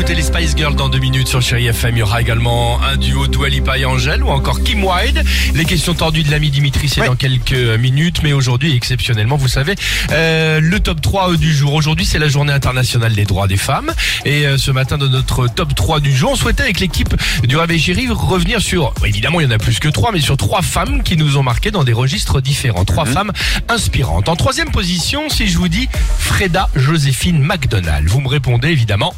écouter les Spice Girls dans deux minutes sur Chéri FM. Il y aura également un duo Dua Lipa et Angèle ou encore Kim Wilde. Les questions tordues de l'ami Dimitri, c'est dans quelques minutes. Mais aujourd'hui, exceptionnellement, vous savez, euh, le top 3 du jour. Aujourd'hui, c'est la journée internationale des droits des femmes. Et euh, ce matin, dans notre top 3 du jour, on souhaitait avec l'équipe du Réveil Chéri revenir sur, évidemment, il y en a plus que trois, mais sur trois femmes qui nous ont marqué dans des registres différents. Trois femmes inspirantes. En troisième position, si je vous dis Freda Joséphine McDonald, vous me répondez évidemment.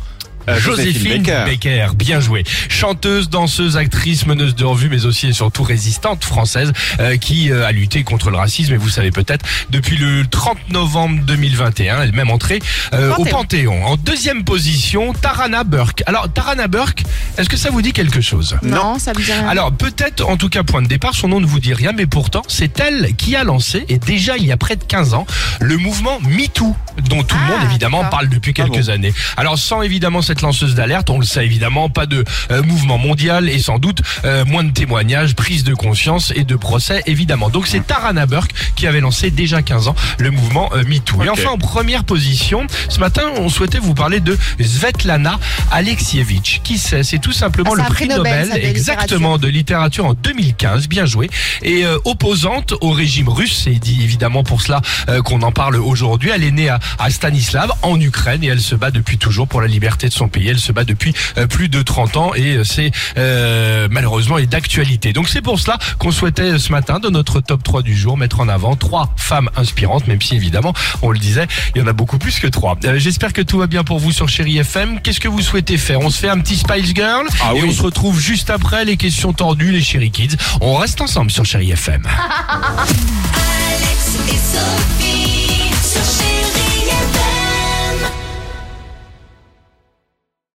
Euh, Joséphine Joséphine Baker. bien joué. Chanteuse, danseuse, actrice, meneuse de revue, mais aussi et surtout résistante française euh, qui euh, a lutté contre le racisme. Et vous savez peut-être, depuis le 30 novembre 2021, elle est même entrée euh, au Panthéon. En deuxième position, Tarana Burke. Alors, Tarana Burke, est-ce que ça vous dit quelque chose Non, ça me dit rien. alors peut-être, en tout cas point de départ, son nom ne vous dit rien, mais pourtant c'est elle qui a lancé, et déjà il y a près de 15 ans, le mouvement MeToo, dont tout le Ah, monde évidemment d'accord. parle depuis quelques années. Alors sans évidemment cette lanceuse d'alerte, on le sait évidemment, pas de euh, mouvement mondial et sans doute euh, moins de témoignages, prise de conscience et de procès évidemment. Donc c'est Tarana Burke qui avait lancé déjà 15 ans le mouvement euh, MeToo. Et Ok. enfin en première position, ce matin on souhaitait vous parler de Svetlana Alexievich. Qui c'est? C'est tout simplement Ah, le prix Nobel, exactement de littérature en 2015, bien joué, et euh, opposante au régime russe. C'est dit évidemment pour cela euh, qu'on en parle aujourd'hui. Elle est née à, à Stanislav en Ukraine et elle se bat depuis toujours pour la liberté de son pays. Elle se bat depuis euh, plus de 30 ans et euh, c'est euh, malheureusement est d'actualité. Donc c'est pour cela qu'on souhaitait ce matin dans notre top 3 du jour mettre en avant trois femmes inspirantes, même si évidemment on le disait, il y en a beaucoup plus que trois. Euh, J'espère que tout va bien pour vous sur Chéri FM. Qu'est-ce que vous souhaitez faire? On se fait un petit Spice Girl? Ah et oui. on se retrouve juste après les questions tordues, les Chéri Kids. On reste ensemble sur Chéri FM.